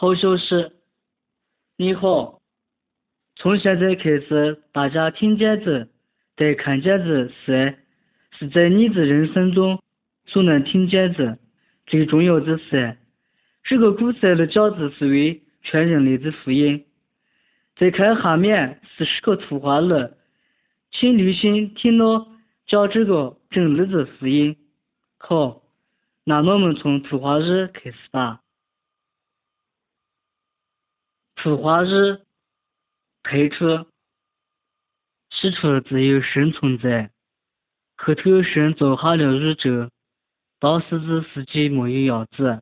好消息，你好，从现在开始，大家听见的、在看见的是，是在你的人生中所能听见的最重要的是。这个故事的讲的是为全人类的福音。再看下面是十个图画了，请留心听了讲这个真理的福音。好，那我们从图画日开始吧。图画日开出，起初只有生存在，后头神造下了宇宙，当时的世界没有样子。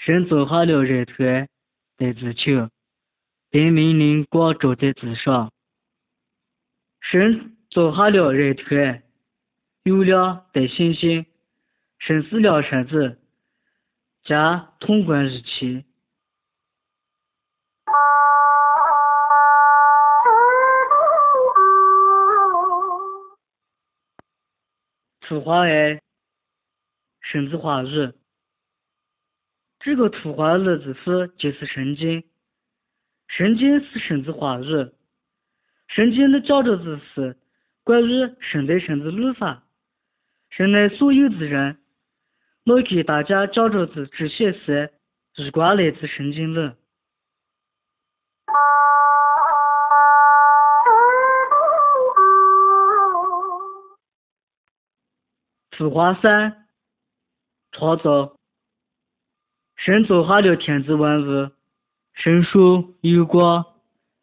神造下了人团在地球，并命令光照在地上。神造下了人团，有亮带星星。生死两山子，加通关日期。图画二，生子化日。这个图画日子是就是圣经，圣经是生子化日。圣经的讲着的是关于神的生子律法，生来所有的人。我给大家讲着的这些事，日光来自圣经里。图画三，创造。神造下了天子万物，神说有光，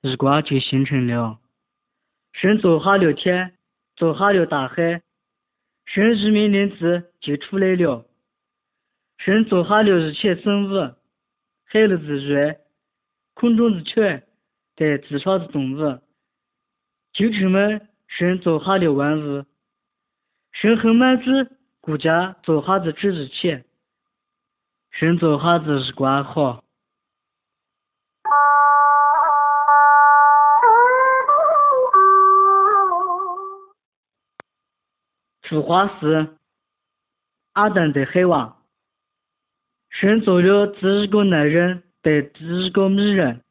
日光就形成了。神造下了天，造下了大海，神日命令子就出来了。神造下了一切生物，海里的鱼，空中的雀，在地上的动物，就这么神造下了万物。神很满足国家造下的这一切，神造下的日光好。图画四，阿当的海娃。神造了第一个男人，带第一个女人。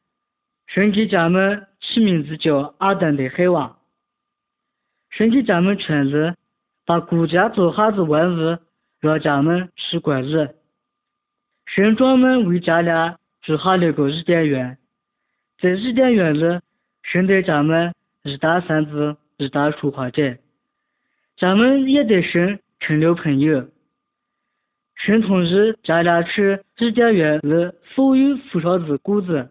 神给家们起名字叫阿当的海娃。神给家们权利，把国家做下的万物让家们去管理。神专门为家俩筑下了个伊甸园，在伊甸园里，神带家们一打三子，一打说话者，家们也得神成了朋友。神同意家俩吃伊甸园里所有树上的果子，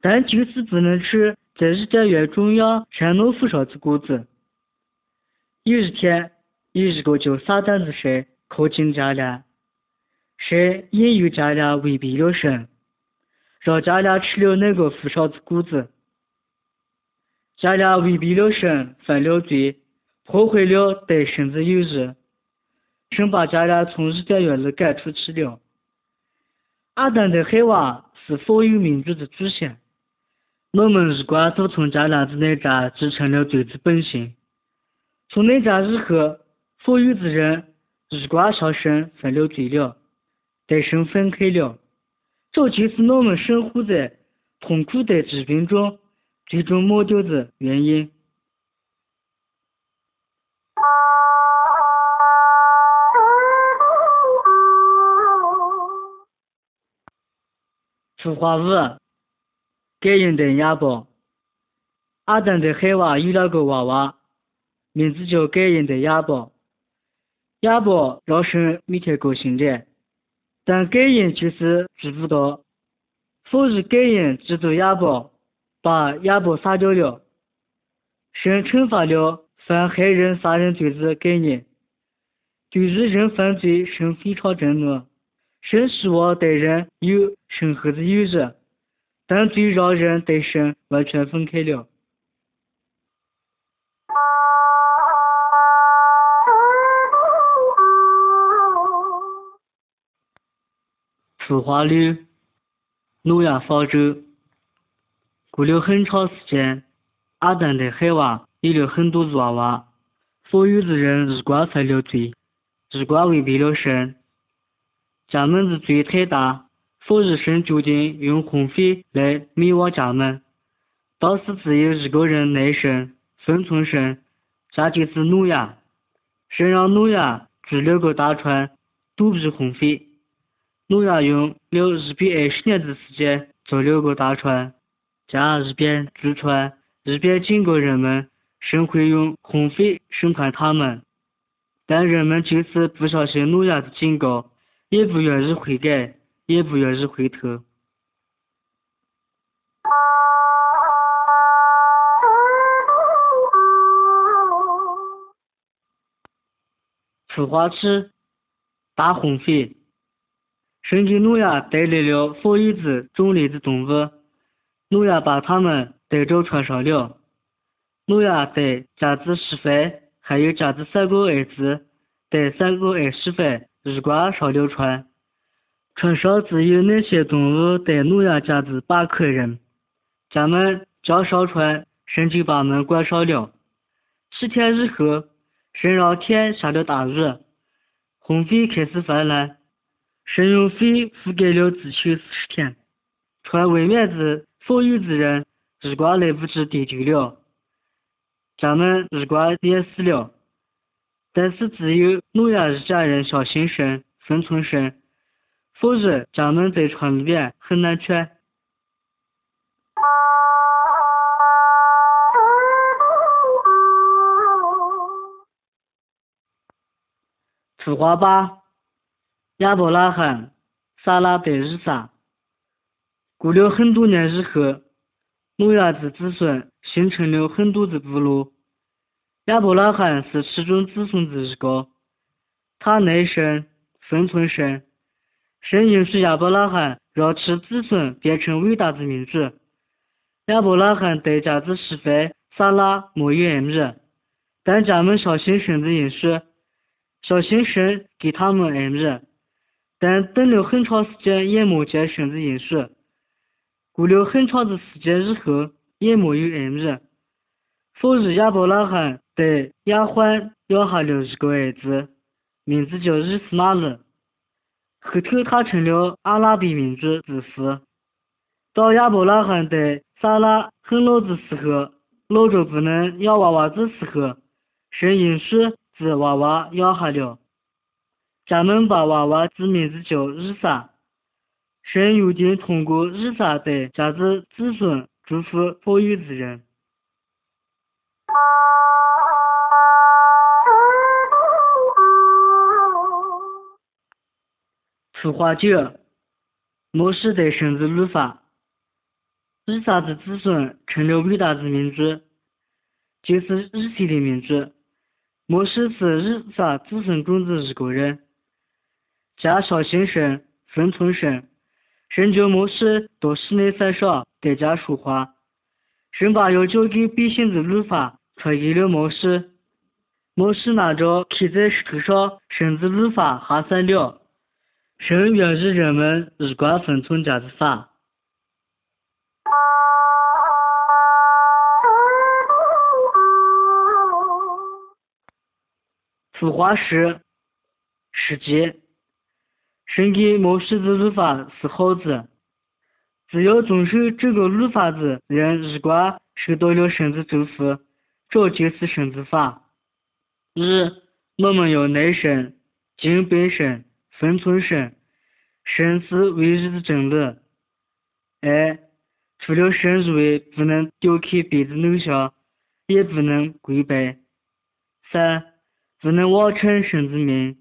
但就是不能吃在伊甸园中央山诺树上的果子。有一天，有一个叫撒旦的神靠近家俩，神引诱家俩违背了神，让家俩吃了那个树上的果子。家俩违背了神，犯了罪，破坏了对神的友谊。神把家俩从伊甸园里赶出去了。阿丹的海娃是所有民族的祖先。我们日光都从家俩的那家继承了罪的本性。从那家以后，所有的人日光向神分了罪了，带神分开了。这就是我们生活在痛苦的疾病中，最终抹掉的原因。图画五，感应的亚伯。阿登的海娃有两个娃娃，名字叫感应的亚伯。亚伯让神每天高兴着，但感应就是知不到，所以感应嫉妒亚伯，把亚伯杀掉了。神惩罚了犯害人杀人罪的感应，对于人犯罪，神非常震怒。神希望对人有深厚的友谊，但最让人对神完全分开了。图画六，诺亚方舟。过了很长时间，阿丹的海娃有了很多娃娃，所有的人日光犯了罪，日光违背了神。家门的罪太大，所以神决定用洪水来灭亡家门。当时只有一个人来神孙存神，家就是诺亚。神让诺亚筑六个大船躲避洪水。诺亚用了一百二十年的时间造了个大船，加一边筑船，一边警告人们，神会用红匪审判他们。但人们就是不相信诺亚的警告，也不愿意悔改，也不愿意回头。孵化器大红匪，神给诺亚带来了佛一子种类的动物，诺亚把它们带到船上了。诺亚带家子媳妇。还有家子三个儿子带三个儿媳妇一块上了船，船上只有那些动物带诺亚家子八口人。家们将上船，神就把门关上了。七天以后，神让天下了大雨，洪水开始泛滥，神用水覆盖了地球四十天。船外面的所有的人一块来不及得救了。咱们一块也死了，但是只有诺亚一家人相信神，生存神，否则咱们在船里面很难全。图画八：亚伯拉罕、撒拉对以撒。过了很多年以后。诺亚的子孙形成了很多的部落，亚伯拉罕是其中子孙的一个，他内生生存神，神允许亚伯拉罕让其子孙变成伟大的民族。亚伯拉罕对家子媳妇撒拉没有儿女，但家们相信神的允许，相信神给他们儿女，但等了很长时间也没见神的应许。过了很长的时间以后，也没有儿女。后日亚伯拉罕对亚欢养下了一个儿子，名字叫以斯玛利。后头他成了阿拉伯民族之父。当亚伯拉罕在撒拉很老的时候，老着不能养娃娃的时候，神因许子娃娃养下了。家们把娃娃子名字叫以撒。神约定通过以撒对家子子孙祝福富裕之人。图画九：摩西对神的律法。以撒的子孙成了伟大的民族，就是以色列民族。摩西是以撒子孙中的一个人，家相信神，顺从神。神叫摩西到西奈山上代家说话，神把要交给百姓的律法传给了摩西。摩西拿着刻在石头上神的律法下散了。神愿意人们一贯遵从家的法。图画十，世界。神给摩西的律法是好子，只要遵守这个律法的人，一贯受到了神的祝福，这就是神的法。一，我们要耐神、敬拜神、顺从神，神是唯一的真理。二，除了神以外，不能雕刻别的偶像，也不能跪拜。三，不能妄称神的名。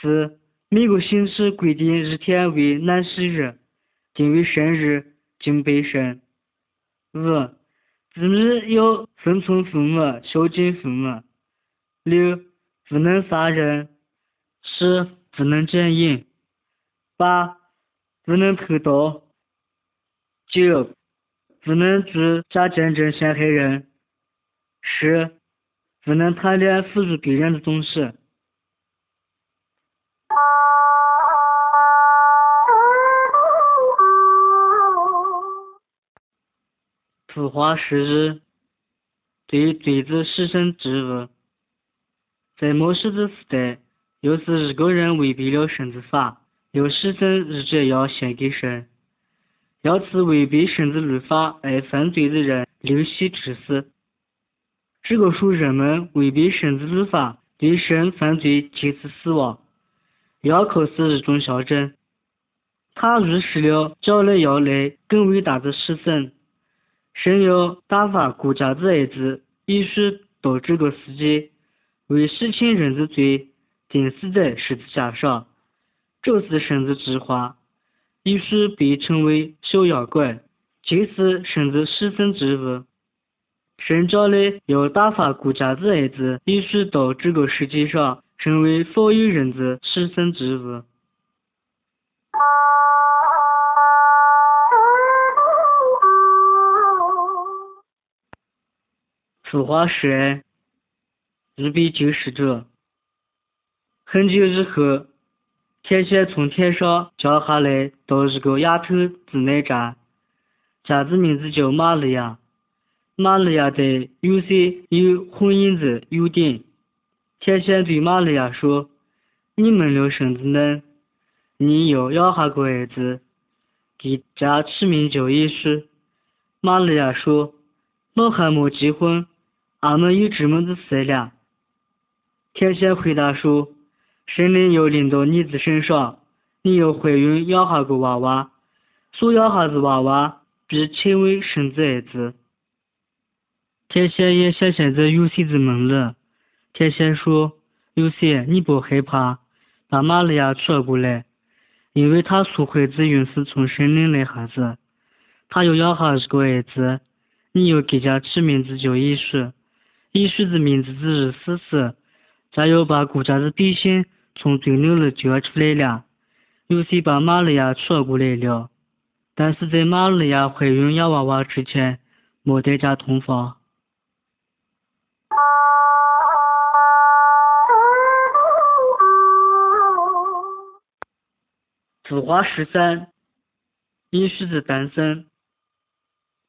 四。每个星期规定一天为安息日，定为生日，敬拜神。五，子女要顺从父母，孝敬父母。六，不能杀人。七，不能奸淫。八，不能偷盗。九，不能做假见证陷害人。十，不能贪恋属于别人的东西。图画十日，对罪子牺牲之物，在末世的时代，要是一个人违背了神之法，有牺牲日者要献给神，要是违背神的律法而犯罪的人流血致死。这个说人们违背神的律法，对神犯罪，其次死亡，要靠死日中孝正。他预示了将来要来更伟大的牺牲，神要打发国家的儿子，耶稣到这个世界，为洗清人的罪，钉死在十字架上。这是神的计划。也许被称为小妖怪，这是神的牺牲之物。神将来要打发国家的儿子，耶稣到这个世界上，成为所有人的牺牲之物。此话是日比救世主。很久以后，天仙从天上降下来到一个丫头子那站，家子名字叫玛利亚。玛利亚对有些有婚姻的约定。天仙对玛利亚说：“你们了生子能，你要养下个儿子，给家起名叫耶稣。”玛利亚说：“我还没结婚。”俺们有这么的事了。天仙回答说：“神灵要临到你的身上，你要怀孕养下个娃娃，所养下的娃娃必称为神子儿子。”天仙也显现在有些的梦里。天仙说：“有些你不害怕，把玛利亚娶过来，因为她所怀子孕是从神灵来孩子，她要养下一个儿子，你要给家起名字叫耶稣。”耶稣的名字是死死，咱要把国家的百姓从罪孽里救出来了。有谁把玛利亚娶过来了？但是在玛利亚怀孕养娃娃之前，没得家同房。字画十三，耶稣的诞生。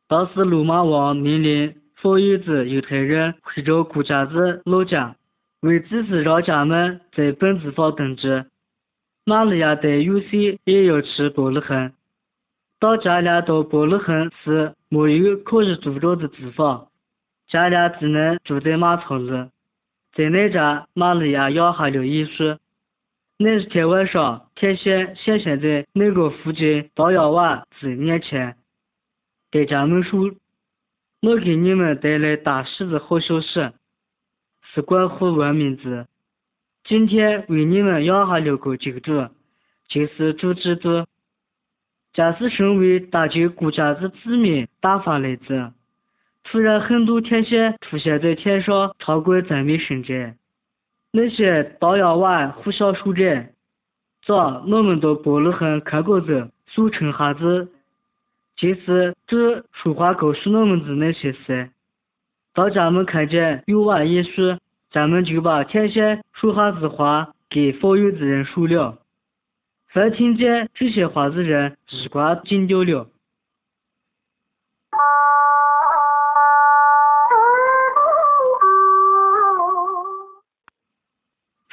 当时罗马王命令。所有的犹太人回到国家的老家，为此是让家们在本子上登记。玛利亚带有些也要去伯利恒。当家俩到伯利恒时，没有可以住着的地方，家俩只能住在马槽里。在那家，玛利亚养下了耶稣。那一天晚上，天线显现在那个附近大羊娃子面前，对家们说。我给你们带来大喜的好消息，是关乎万民的。今天为你们养下了个救主，就是主基督。假使身为大救国家的子民打发来的，突然很多天仙出现在天上，唱过赞美圣者。那些当阳娃互相守着：“走，我们到伯利恒看过子，速成哈子。”就是这说话告诉我们的那些事。当咱们看见有娃耶稣，咱们就把天仙说下的话给所有的人说了。凡听见这些话的人，耳瓜紧掉了。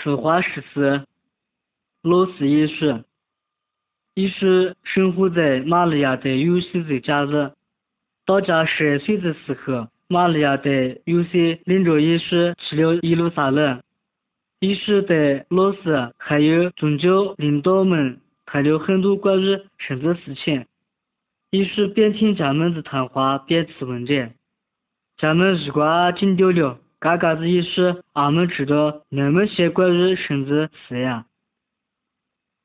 此话十四，老师耶稣。于是生活在玛利亚的有些的家里。到家十二岁的时候，玛利亚的有些领着耶稣去了耶路撒冷。耶稣的老师还有宗教领导们谈了很多关于神的事情。耶稣边听家们的谈话边吃问着，家们耳瓜紧掉了。嘎嘎子耶稣，俺们知道那么些关于神的事呀。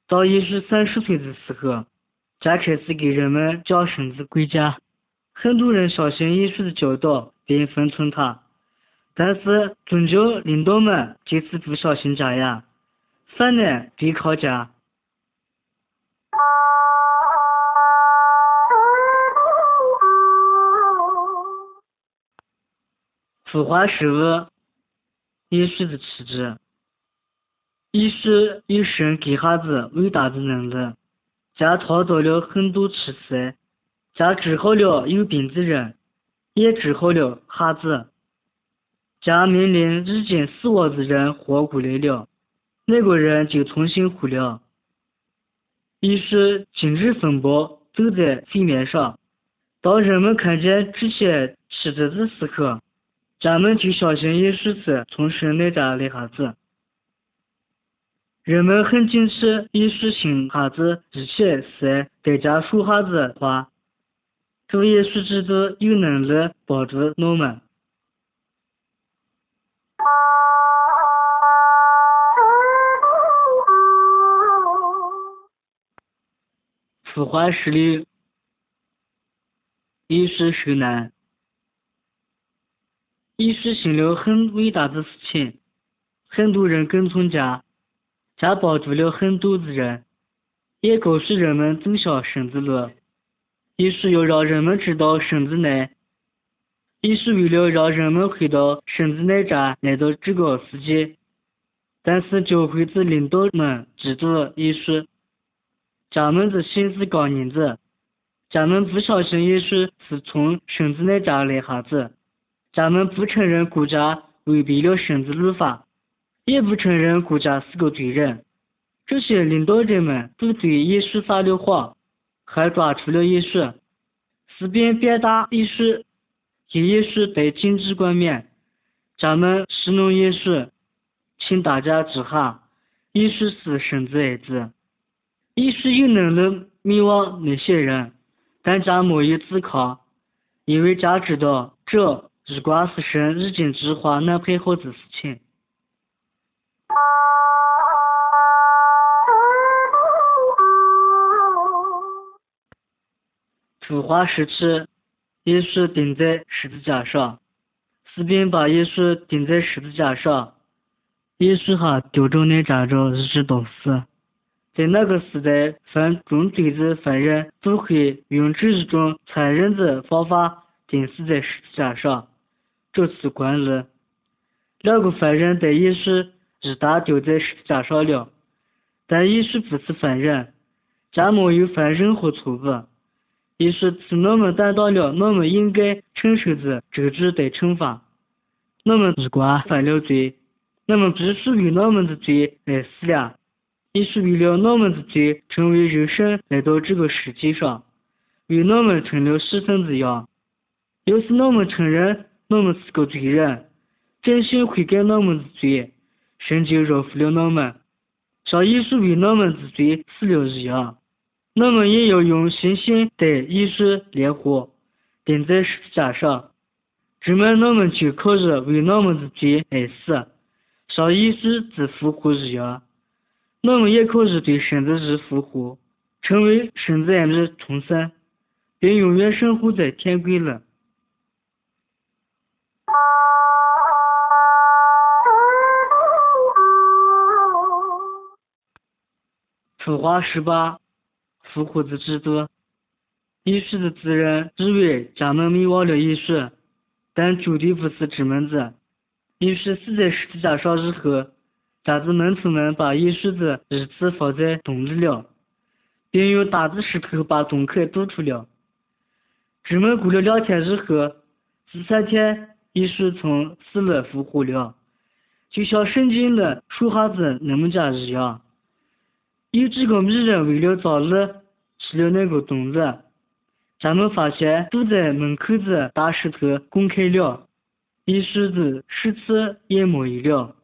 到耶稣三十岁的时候，才开始给人们讲神子归家。很多人相信耶稣的教导，并奉从他。但是宗教领导们就是不相信家呀，反而对抗家。腐化食物，耶稣的旗帜。医师有神给孩子伟大的能力，家创造了很多奇迹，家治好了有病的人，也治好了孩子，家命令已经死亡的人活过来了，那个人就重新活了。于是今日风暴走在水面上。当人们看见这些狮子的时刻，咱们就相信耶稣是从神那家来孩子。人们很坚持耶稣生孩子之前是在家说孩子话，主耶稣知道有能力帮助我们。腐化石榴。一是受难，一是行了很伟大的事情，很多人跟从家，家帮助了很多的人，也告诉人们走向神的路。一是要让人们知道神的爱，一是为了让人们回到神的那站来到这个世界。但是教会的领导们知道一是，家们的心是刚硬的。咱们不相信耶稣是从神子那家来孩子，咱们不承认国家违背了神子律法，也不承认国家是个罪人。这些领导者们都对耶稣撒了谎，还抓住了耶稣，士兵鞭打耶稣，给耶稣被经济冠冕。咱们使弄耶稣，请大家记下，耶稣是神子儿子，耶稣有能力灭亡那些人。但家没有自抗，因为家知道这日光是神已经计划安排好的事情。图画时期，耶稣钉在十字架上，士兵把耶稣钉在十字架上，耶稣还丢着那扎着日志都死。在那个时代，犯重罪的犯人都会用这一种残忍的方法钉死在十字架上，这是惯例。两个犯人被耶稣日大丢在十字架上了，但耶稣不是犯人，家没有犯任何错误。耶稣是我们担当了我们应该承受的这治的惩罚。我们如果犯了罪，我们必须为我们的罪来死了。也是为了我们的罪成为肉身来到这个世界上，为我们成了牺牲的羊。要是我们承认我们是个罪人，真心悔改我们的罪，神就饶恕了我们，像耶稣为我们的罪死了一样。我们也要用信心对耶稣烈火钉在十字架上，这么我们就可以为我们的罪而死，像耶稣之复活一样。我们也可以对神的日复活，成为神子儿的重生，并永远生活在天国里。图画十八，复活的制度。耶稣的子人以为家门灭亡了耶稣，但绝对不是这么子。耶稣死在十字架上之后。家子门徒们把耶稣的日子放在洞里了，并用大的石头把洞口堵住了。这么过了两天之后，第三天，耶稣从死了复活了，就像圣经的说话子那么讲一样。有几个女人为了造日去了那个洞里，咱们发现堵在门口的大石头公开了，耶稣的尸体也没有了。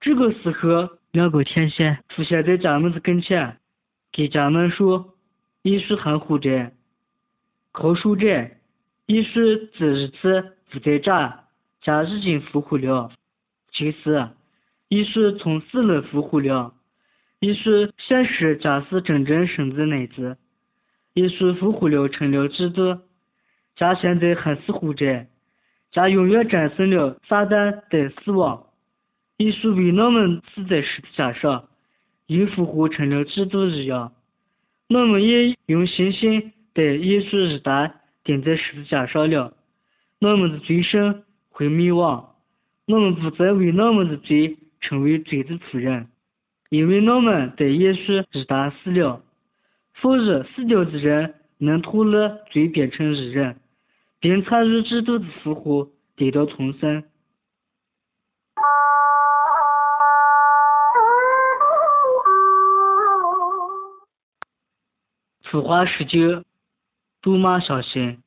这个时候，两个天仙出现在咱们的跟前，给咱们说：“耶稣还活着，靠守着。耶稣这日子不在家，家已经复活了。其实，耶稣从死了复活了。耶稣显示家是真正生的儿子。耶稣复活了，成了基督。家现在还是活着，家永远战胜了撒旦的死亡。”耶稣为我们死在十字架上，又复活成了基督一样。我们也用信心对耶稣日代钉在十字架上了。我们的罪身会灭亡，我们不再为我们的罪成为罪的仆人，因为我们对耶稣日代死了。否则，死掉的人能脱了罪变成义人，并参与基督的复活，得到重生。图画十九，杜马小心。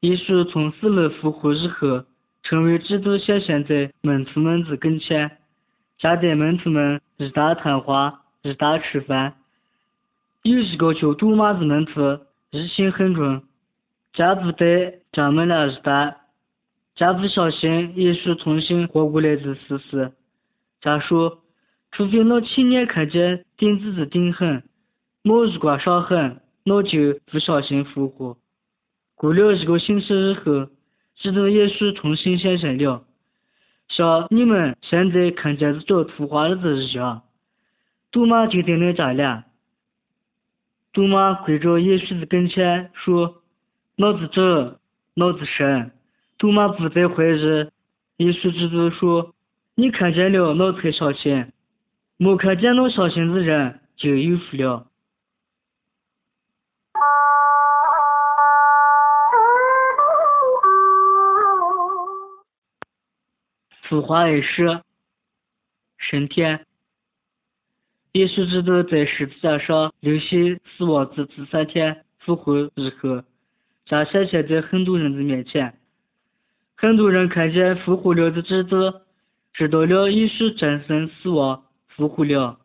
耶稣从死了复活之后，成为基督显现在门徒们子跟前，家的门子们日大谈话，日大吃饭。有一个叫杜马子门徒，日心很重，家不得家们俩日大，家不小心也许重新活过来的事实。家说，除非那亲眼看见钉子的钉痕，没如果伤痕，那就不小心复活。过了一个星期以后，基督耶稣重新显现了，像你们现在看见这图画的一样。杜马就在那家里。杜马跪着耶稣的跟前说：“老子走，老子生。”杜马不再怀疑。耶稣基督说：“你看见了，老才相信；没看见那相信的人就有福了。”图画二十，升天。耶稣基督在十字架上流血死亡之第三天复活以后，将显现在很多人的面前。很多人看见复活了的基督，知道了耶稣战胜死亡，复活了。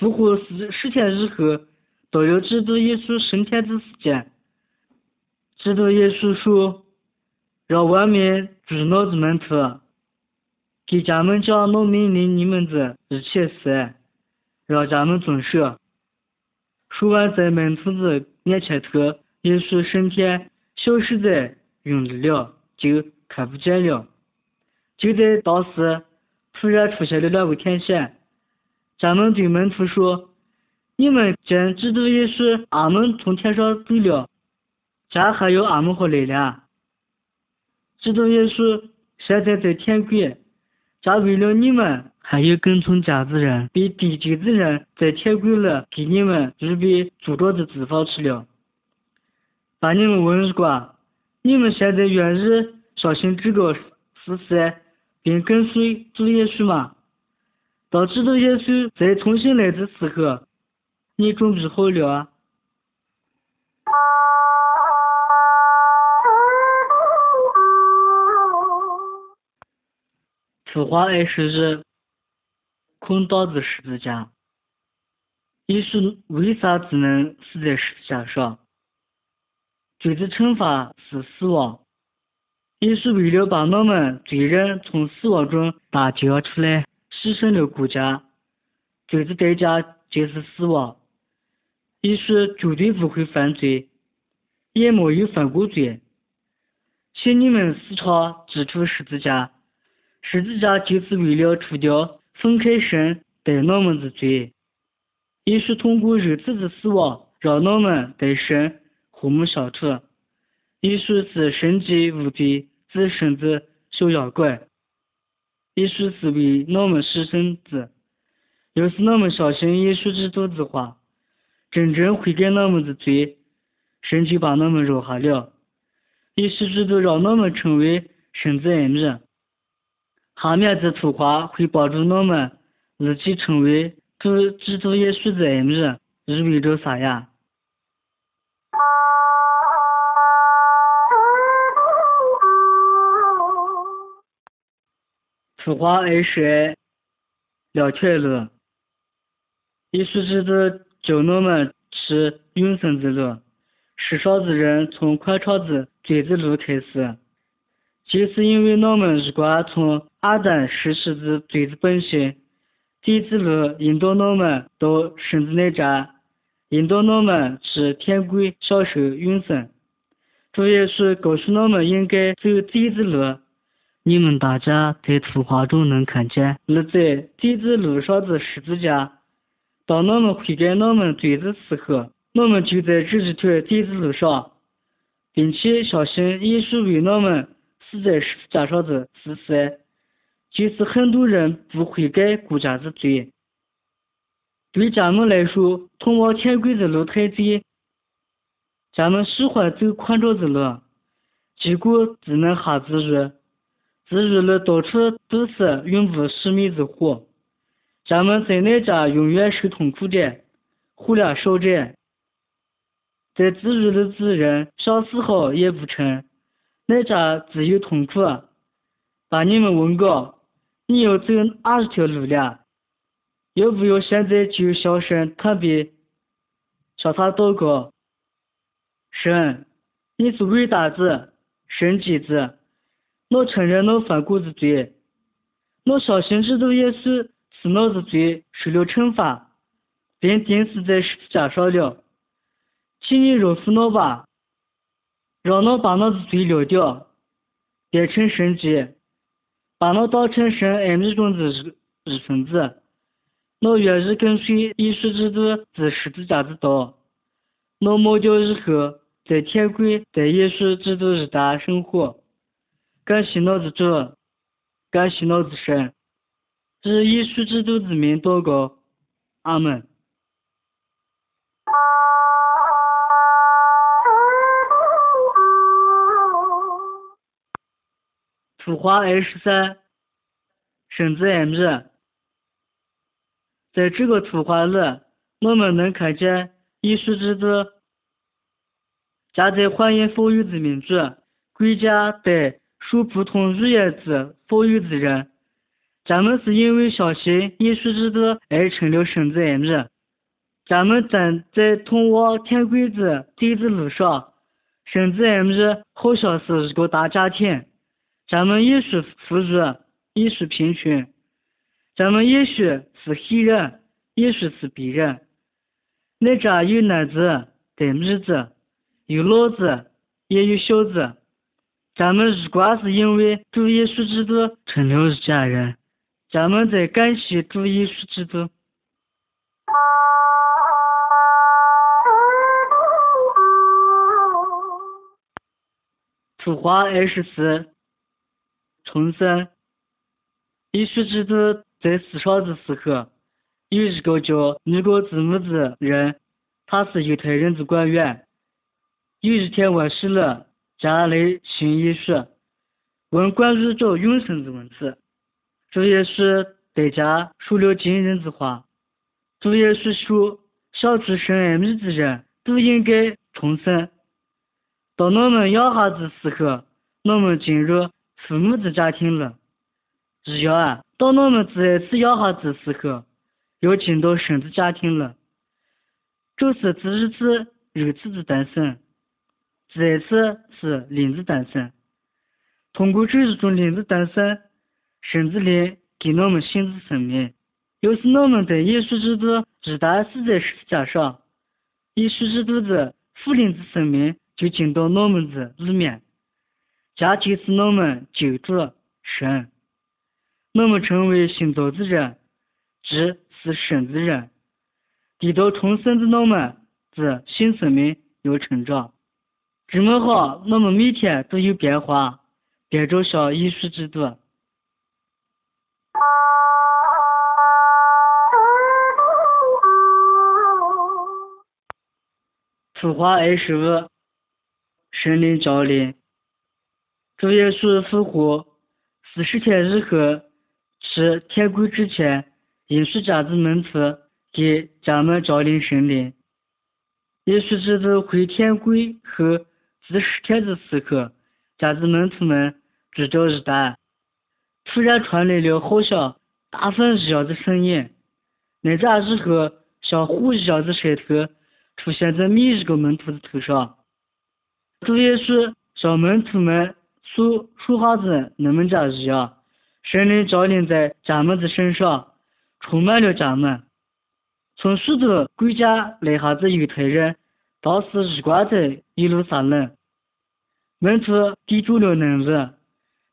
复活十十天以后，到了基督耶稣升天的时间。基督耶稣说：“让外面住脑子门徒。”给家们讲农命令你们的一切事，让家们遵守。说完，在门徒子面前头，耶稣升天，消失在云里了，就看不见了。就在当时，突然出现了两位天使，家们对门徒说：“你们见基督耶稣阿门从天上走了，家还有阿门回来了。基督耶稣现在在天国。”家为了你们，还有跟从家的人，被地级的人在天国里给你们预备住着的地方去了。把你们问过，你们现在愿意相信这个事实，并跟随主耶稣吗？当知道耶稣再重新来的时候，你准备好了？图画二十日，空荡的十字架。耶稣为啥只能死在十字架上？罪的惩罚是死亡。耶稣为了把我们罪人从死亡中打救出来，牺牲了国家。罪的代价就是死亡。耶稣绝对不会犯罪，也没有犯过罪。请你们时常记住十字架。十字架就是为了除掉分开神带我们的罪，也是通过肉体的死亡，让我们带神和睦相处。耶稣是圣洁无罪、自生的小羊怪，耶稣是为我们牺牲的。要是我们相信耶稣基督的话，真正悔改我们的罪，神就把我们饶下了。耶稣基督让我们成为神子儿女。下面的图画会帮助我们自己成为主基督耶稣的儿女，意味着啥呀？图画二十二，两条路。耶稣基督教我们吃永生的路，世上的人从宽敞的罪的路开始。就是因为我们如果从阿当实施的罪的本性，地子路引导我们到神的那家，引导我们去天国享受永生。主耶稣告诉我们应该走地子路。你们大家在图画中能看见立在地子路上的十字架。当我们悔改我们罪的时候，我们就在这一条地子路上，并且相信耶稣为我们。死在十字架上的事实，就是很多人不悔改国家的罪。对咱们来说，通往天国的路太窄，咱们喜欢走宽敞的路，结果只能哈自入，自入了到处都是永不熄灭的火，咱们在那家永远受痛苦的，火量少着。在自如的自人想丝好也不成，那家只有痛苦？把你们问过，你要走哪一条路了？要不要现在就小声特别向他祷告？神，你是伟大子，圣洁子，我承认我犯过的罪，我相信基督耶稣是我的罪受了惩罚，并钉死在十字架上了。请你饶恕我吧，让我把我的罪撂掉，变成圣洁，把我当成神爱米中的一一份子。我愿意跟随耶稣基督的十字架的道。我末掉以后，在天国在耶稣基督日大生活。感谢我的主，感谢我的神，以耶稣基督之名祷告，阿门。图画二十三，圣子 M 日。在这个图画里，我们能看见耶稣基督夹在欢迎富裕的民族，国家对受普通乳业子富裕的人。咱们是因为相信耶稣基督而成了圣子 M 日。咱们站在通往天国的地子路上，圣子 M 日好像是一个大家庭。咱们也是富裕，也是贫穷；咱们也许是黑人，也许是白人。那家有男子，带女子，有老子，也有小子。咱们如果是因为主耶稣基督成了一家人，咱们在感谢主耶稣基督。图画二十四。重生。耶稣基督在世上的时候，有一个叫尼哥底母的人，他是犹太人的官员。有一天晚上了，家里信耶稣，问关于找永生的问题。主耶稣在家说了惊人的话。主耶稣说：“想出生爱米的人都应该重生。当我们养孩子的时候，我们进入。”父母的家庭了，一样啊。当我们第二次养孩子的时候，要进到神的家庭了。这是第一次肉体的诞生，第二次是灵的诞生。通过这一种灵的诞生，神的灵给我们新的生命。要是我们在耶稣基督一旦死在十字架上，耶稣基督的福灵的生命就进到我们的里面。家就是我们救主神，我们成为新造的人，即是神的人。地道重生的我们的新生命要成长。这么好，我们每天都有变化，变着像耶稣基督。图画二十五，神灵降临。主耶稣复活四十天以后，是天国之前，耶稣家的门徒给家门降临圣灵。耶稣基督回天国后第十天的时候，家的门徒们知道一旦，突然传来了好像大风一样的声音，那阵以后，像火一样的舌头出现在每一个门徒的头上。主耶稣向门徒们。说说话子那么家一样，神灵降临在家们的身上，充满了家们。从许多国家来哈子犹太人，当时一关在耶路撒冷。门徒记住了能力，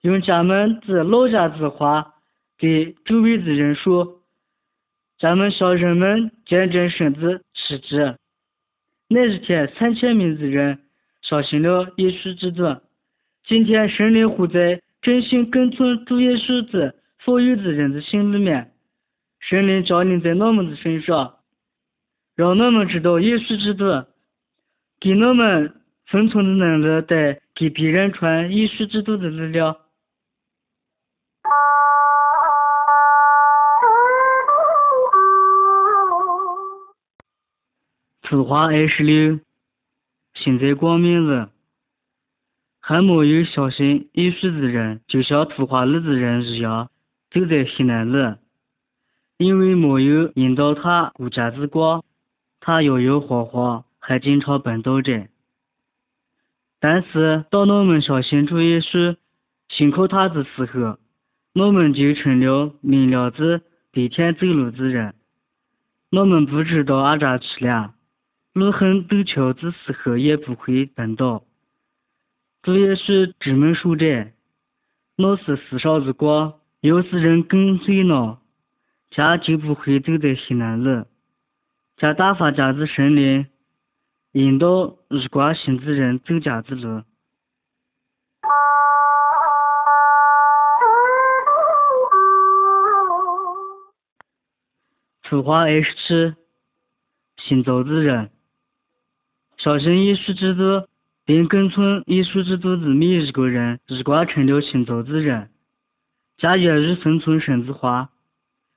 用家们的老家子话给周围的人说：“咱们向人们见证神的奇迹。”那一天，三千名的人相信了耶稣基督。今天，神灵会在真心跟从主耶稣的所有的人的心里面，神灵降临在我们的身上，让我们知道耶稣基督给我们生存的能力，带给别人传耶稣基督的力量。此话二十六，现在光明了，还没有相信耶稣的人，就像图画里的人一样，走在黑暗里，因为没有引导他顾家之光，他摇摇晃晃，还经常奔倒着。但是当我们相信主耶稣，信靠他的时候，我们就成了明亮子白天走路的人。我们不知道阿扎去了，路很陡峭的时候也不会奔倒。主耶稣专门说着：“我是世上的光，要是人跟随呢，家就不会走在黑暗里。家大发家的神灵，引导日光信的人走家的路。”此话二十七，行走的人，相信耶稣基督并跟从耶稣基督的每一个人，日光成了新造的人。家也日生存神之话，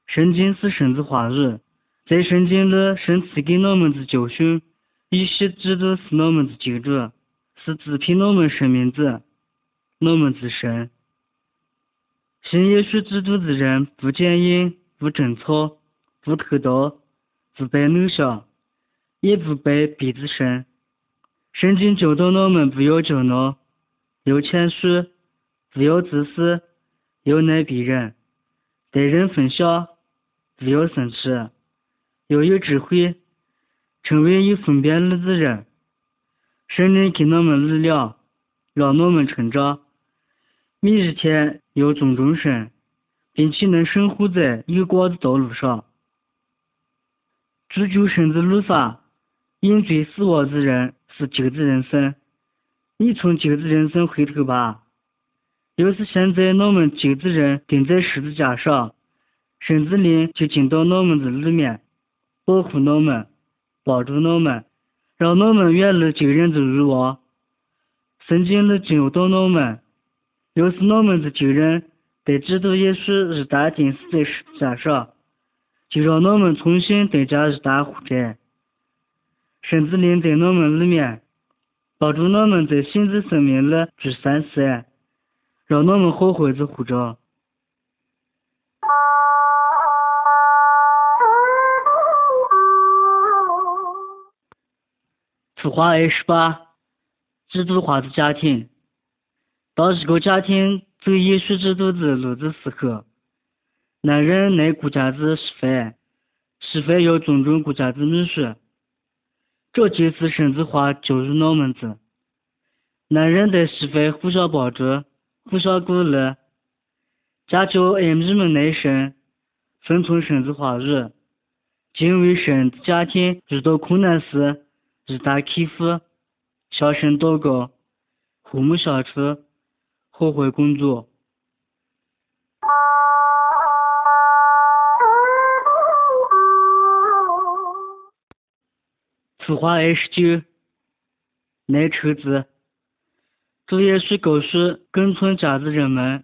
圣经是神之话语，在圣经里神赐给我们的教训，耶稣基督是我们的救主，是支配我们生命的我们的神。信耶稣基督的人不奸淫，不争吵。不偷盗，不拜偶像，也不拜别的圣经教导我们不要骄傲，要谦虚，不要自私，要爱别人，待人分享，不要生气，要有智慧，成为有分辨力的人。圣灵给我们力量，让我们成长。每一天要尊重神，并且能生活在有光的道路上。追求神的路上，引罪死亡的人是旧的人生。你从旧的人生回头吧。要是现在我们旧的人钉在十字架上，神之灵就进到我们的里面，保护我们，帮助我们，让我们远离救人的欲望。圣经里教导我们，要是我们的旧人被基督耶稣一打钉死在十字架上。就让我们重新再加一大护斋，甚至灵在我们里面，帮助我们在新的生命里去三思，让我们好好的活着。此话二十八，基督化的家庭。当一个家庭走耶稣基督的路的时候。男人爱顾家的媳妇，媳妇要尊重顾家的女婿，这就是神子话教育脑门子。男人的媳妇互相帮助，互相鼓励，家教爱妹们耐心，遵从神子话语，敬畏神的家庭遇到困难时一打克服，向神祷告，和睦相处，好好工作。此话二十九，耐抽子。主耶稣告诉跟从家的人们，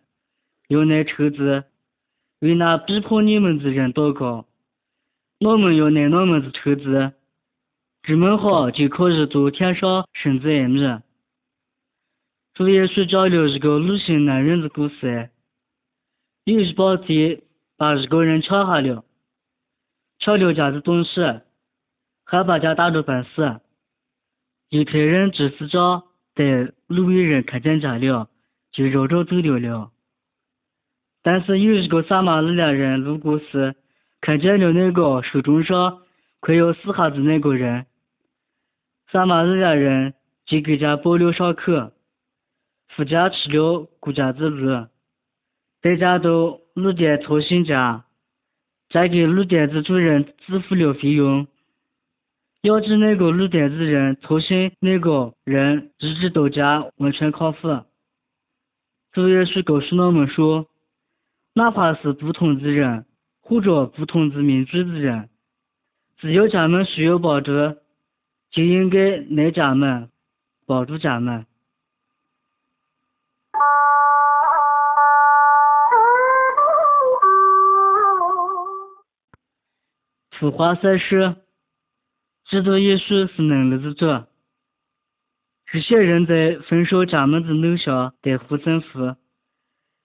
要耐抽子，为那逼迫你们的人祷告。我们要耐我们的抽子，这么好就可以做天上神子爱米。主耶稣讲了一个鲁迅男人的故事，有一帮贼把一个人抢下了，抢了家的东西。还把家打得半死，犹太人祭司长带路边人看见家了，就绕着走掉了。但是有一个撒玛利亚人路过时，看见了那个手中上快要死下的那个人，撒玛利亚人就给家包了伤口，夫家吃了顾家的路，带家到路店操心家，再给路店的主人支付了费用。要是那个旅店的人操心那个人一直到家完全康复，主耶稣告诉我们说，哪怕是不同的人或者不同的民族的人，只要家们需要帮助，就应该来家们帮助家们。此话三十。知道耶稣是能力的主，这些人在焚烧家门的楼下得护身符，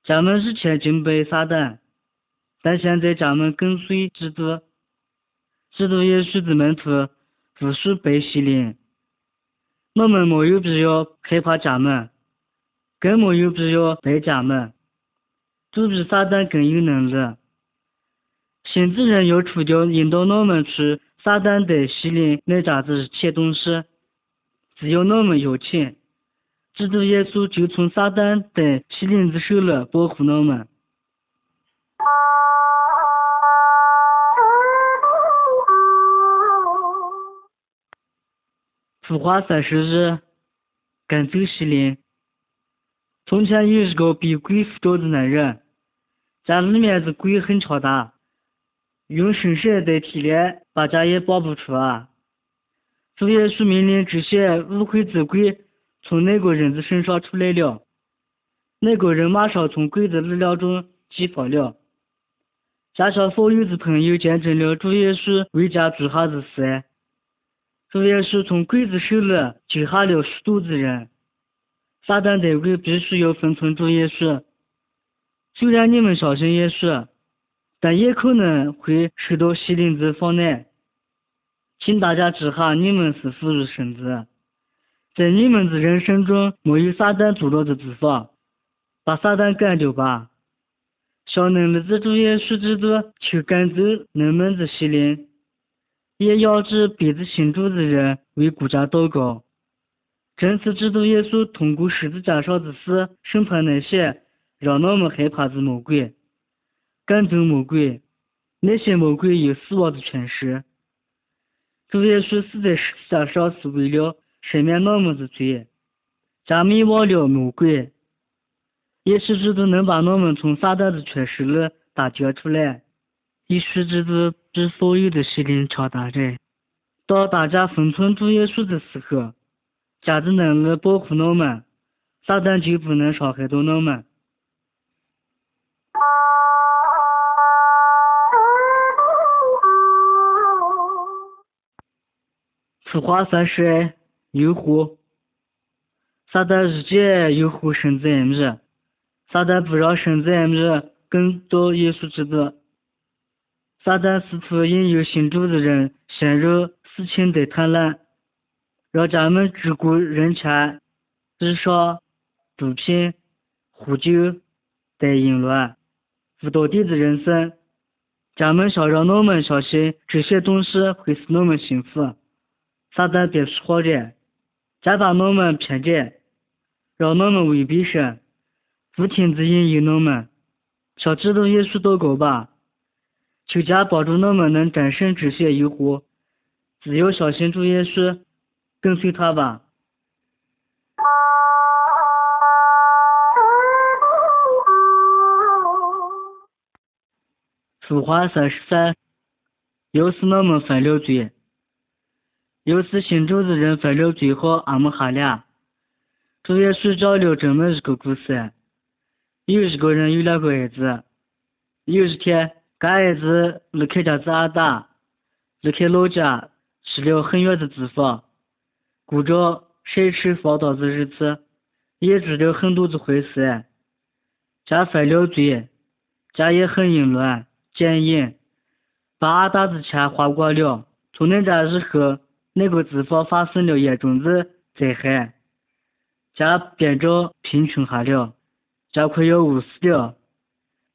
家门以前敬拜撒旦，但现在家门跟随基督，基督耶稣的门徒不属拜西灵，我们没有必要害怕家门，更没有必要拜家门，都比撒旦更有能力。信子人要除掉引导我们去撒旦的西灵那家子切东西，只有我们要钱，基督耶稣就从撒旦的西灵子手里保护我们。浮华三十日，赶走西灵。从前有一个被鬼附着的男人，家里面的鬼很强大。用绳蛇代替了，把家也保不出啊！主耶稣命令这些污秽之鬼从那个人的身上出来了，那个人马上从鬼的力量中解放了。家乡所有的朋友见证了主耶稣为家做下的事。主耶稣从鬼子手里救下了许多的人。撒旦的鬼必须要服从主耶稣，虽然你们相信耶稣。但也可能会受到西林子妨碍，请大家记下，你们是妇孺生子，在你们的人生中没有撒旦阻挠的地方，把撒旦干掉吧。向能力的主耶稣基督求赶走你们的邪灵，也要指别的信主的人为国家祷告。正是基督耶稣通过十字架上的死审判那些让我们害怕的魔鬼。赶走魔鬼，那些魔鬼有死亡的权势。主耶稣死在十字架上是为了赦免我们的罪，加灭亡了魔鬼，也是基督能把我们从撒旦的权势里打救出来。以使基督比所有的邪灵强大着。当大家封存主耶稣的时候，家的能力保护我们，撒旦就不能伤害到我们。此话算是诱惑，撒旦日渐诱惑圣子 M 日，撒旦不让圣子 M 日跟到耶稣基督，撒旦试图引诱信主的人陷入死情的贪婪，让咱们只顾人钱、智商、毒品、呼酒的淫乱，不到底的人生，咱们想让我们相信这些东西会使我们幸福。撒旦别说谎着，加把我们骗着，让我们违背神，不停的引诱我们。向基督耶稣祷告吧，求家帮助我们能战胜这些诱惑，只要相信主耶稣，跟随他吧。俗话三十三，要是我们犯了罪。又是信主的人犯了罪后，俺们哈俩。主耶稣讲了这么一个故事：有一个人有两个儿子，有一天，干儿子离开家子阿达，离开老家，去了很远的地方，过着奢侈放荡的日子，也做了很多的坏事，家犯了罪，家也很淫乱、奸淫，把阿大的钱花光了。从那家以后。那个地方发生了严重的灾害，家变着贫穷下了，家快要饿死了，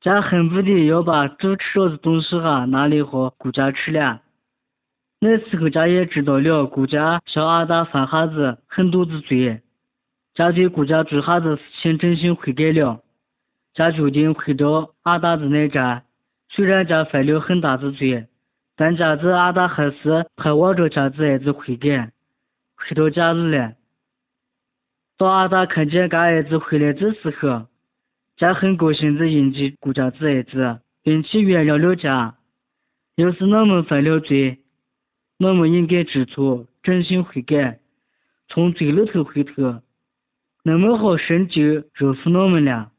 家恨不得要把猪吃了的东西哈拿来和顾家吃了。那时候家也知道了顾家向阿达犯下子很多的罪，家对顾家做下的事情真心悔改了，家决定回到阿达的那家，虽然家犯了很大的罪。但家子阿达还是盼望着家子儿子悔改，回到家里来。当阿达看见干儿子回来的时候，家很高兴的迎接顾家子儿子，并且原谅了家。要是我们犯了罪，我们应该知错，真心悔改，从罪里头回头，那么好神就饶恕我们了，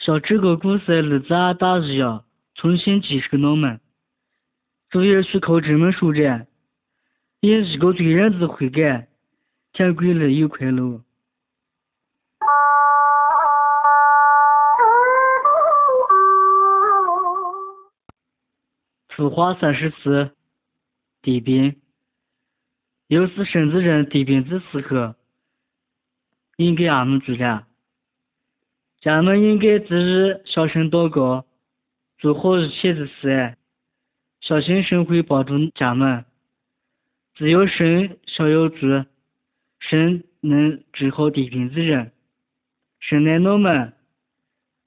像这个故事例子阿达一样，重新接受我们。主耶稣靠这么说着，因一个罪人的悔改，天归了又快乐。此话三十四，地病。要是甚至人地病之时刻，应该俺们做了。咱们应该自日小声祷告，做好一切的事，小心神会帮助家们。只有神想要做，神能治好地病之人。神在我们，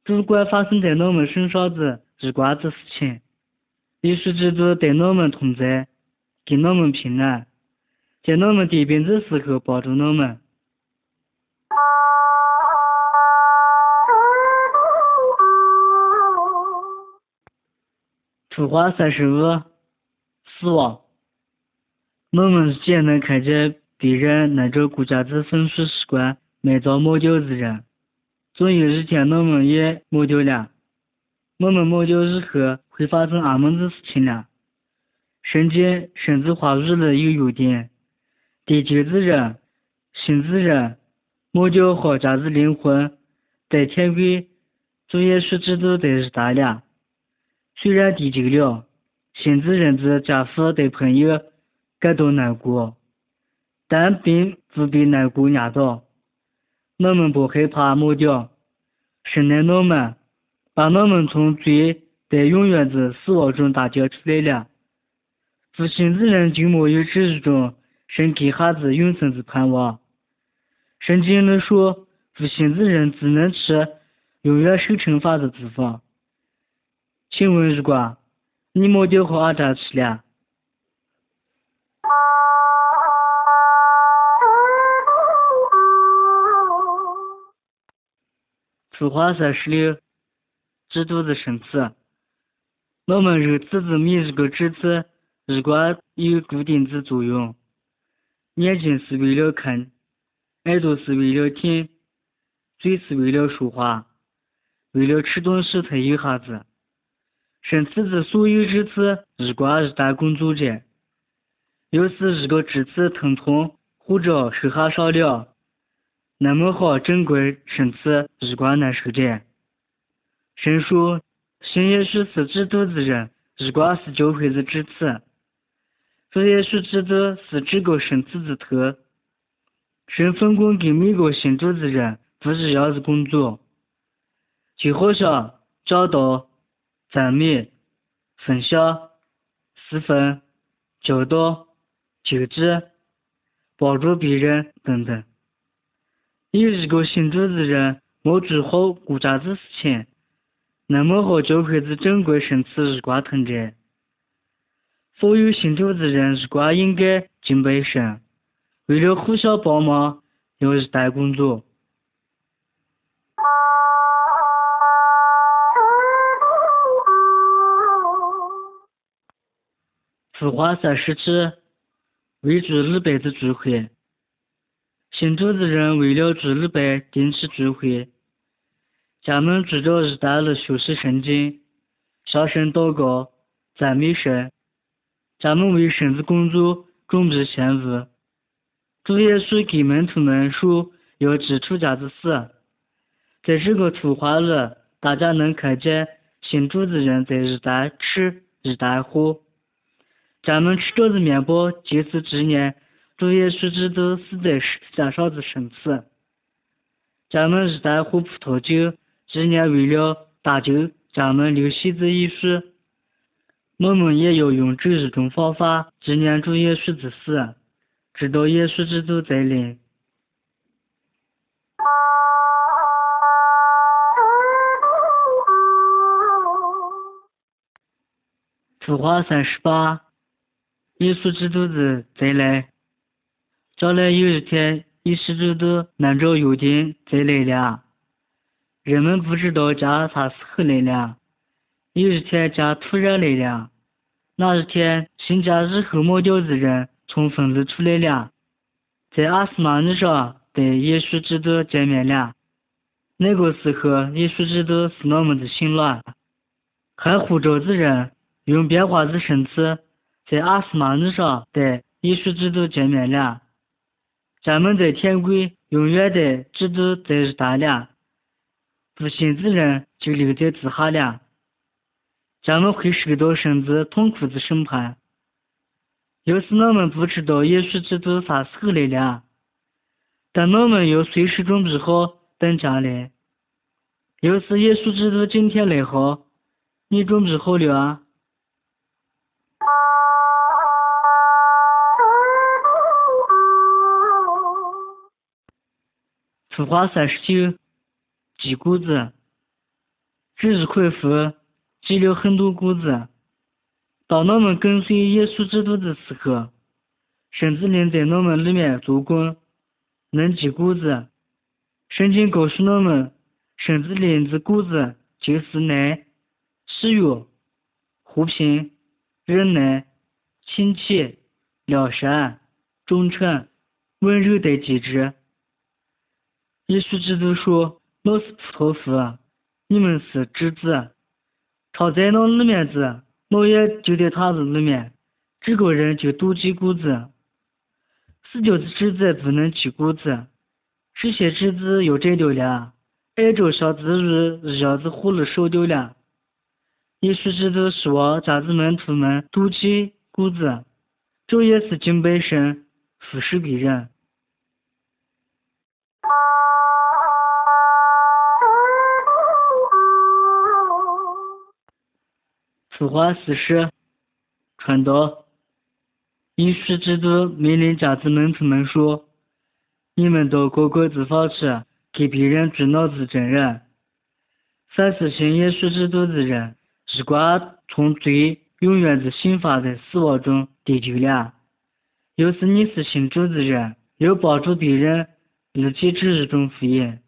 主管发生在我们身上的日光的事情，耶稣基督带我们同在，给我们平安，在我们地病的时候帮助我们。图画三十五，死亡。我们日间能看见别人拿着国家的风俗习惯埋葬 mất 掉的人，总有一天我们也 mất 掉了。我们 mất 掉以后会发生俺们的事情了。圣经甚至话语了有优点：地球的人、星子人、mất 掉好家的灵魂，在天国主耶稣基督的日大了。虽然地球了，星子人的家父的朋友。感到难过，但并不被难过压倒。我们不害怕抹掉，神爱我们，把我们从罪在永远的死亡中打救出来了。不信的人就没有这一种神给孩子永生的盼望。圣经里说，不信的人只能吃永远受惩罚的地方。请问如果你没掉和阿扎吃了？此话三十六，制度的生词。我们肉体的每一个质子，日光有固定的作用。眼睛是为了看，耳朵是为了听，嘴是为了说话，为了吃东西才有哈子。身体的所有质子，日光是在工作着。要是一个质子疼痛或者受哈伤了。那么好，珍贵身体日光难受着。神说，信耶稣是基督的人，日光是教会的支持。主耶稣基督是这个身体的头。神分工给每个信主的人不一样的工作，就好像教导、赞美、分享、侍奉、教导、救济、帮助别人等等。有一个信主的人没做好国家的事情，那么好教会的正规身体日光疼着。所有信主的人日光应该敬拜神，为了互相帮忙，要一单工作。此话三十七，为主礼拜的聚会。信主的人为了主礼拜，定期聚会。家们住着日大了学习圣经，向神祷告，赞美神。家门为神的工作准备献物。主耶稣给门徒们说要记出家的事。在这个图画里，大家能看见信主的人在日大吃，日大喝。咱们吃着的面包就是纪念。主耶稣基督死在十字架上的圣子，咱们一旦喝葡萄酒，纪念为了搭救咱们流血的耶稣。我们也要用这一种方法纪念主耶稣的死，直到耶稣基督再临。图画三十八，耶稣基督的再来。将来有一天，耶稣基督按照约定再来了。人们不知道家啥时候来了。有一天家突然来了。那一天，新家日后没掉的人从坟里出来了，在阿斯玛尼上带耶稣基督见面了。那个时候，耶稣基督是那么的心乱。还活着的人用变化的身体在阿斯玛尼上的耶稣基督见面了。咱们在天国永远的知道在日大了，不信之人就留在地下了。咱们会受到甚至痛苦的审判。要是我们不知道耶稣基督啥时候来了，但我们要随时准备好等将来。要是耶稣基督今天来好，你准备好了啊？俗话三十九，鸡谷子，指日可夫积了很多谷子。当我们跟随耶稣基督的时候，神子灵在我们里面做工，能积谷子。圣经告诉我们，甚至林子谷子就是爱、喜悦、和平、忍耐、亲切、良善、忠诚、温柔的机制。耶稣基督说：“我是葡萄树，你们是枝子。常在那里面子，我也就在他子里面。这个人就妒忌谷子，死掉的枝子不能结谷子。这些枝子要摘掉了，按照像自如一样子活了烧掉了。耶稣基督希望家子门徒们妒忌谷子，这也是敬拜神，服侍别人。”俗话四十，传道。耶稣基督命令家子门徒们说：“你们到各个地方去，给别人做脑子证人。凡是信耶稣基督的人，只管从最永远的刑罚在死亡中得救了。要是你是信主的人，要帮助别人立即指日中福音，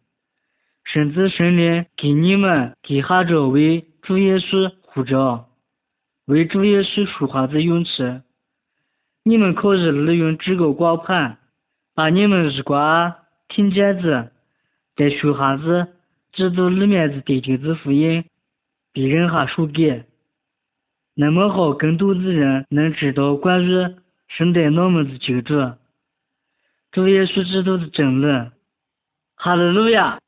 甚至神灵给你们给哈着为主耶稣护着。”为主耶稣说话的勇气，你们可以利用这个光盘，把你们日光听见的，在学哈子基督里面的得救的福音，别人还说给，那么好更多的人能知道关于圣诞我们的救主，主耶稣基督的真理，哈利路亚。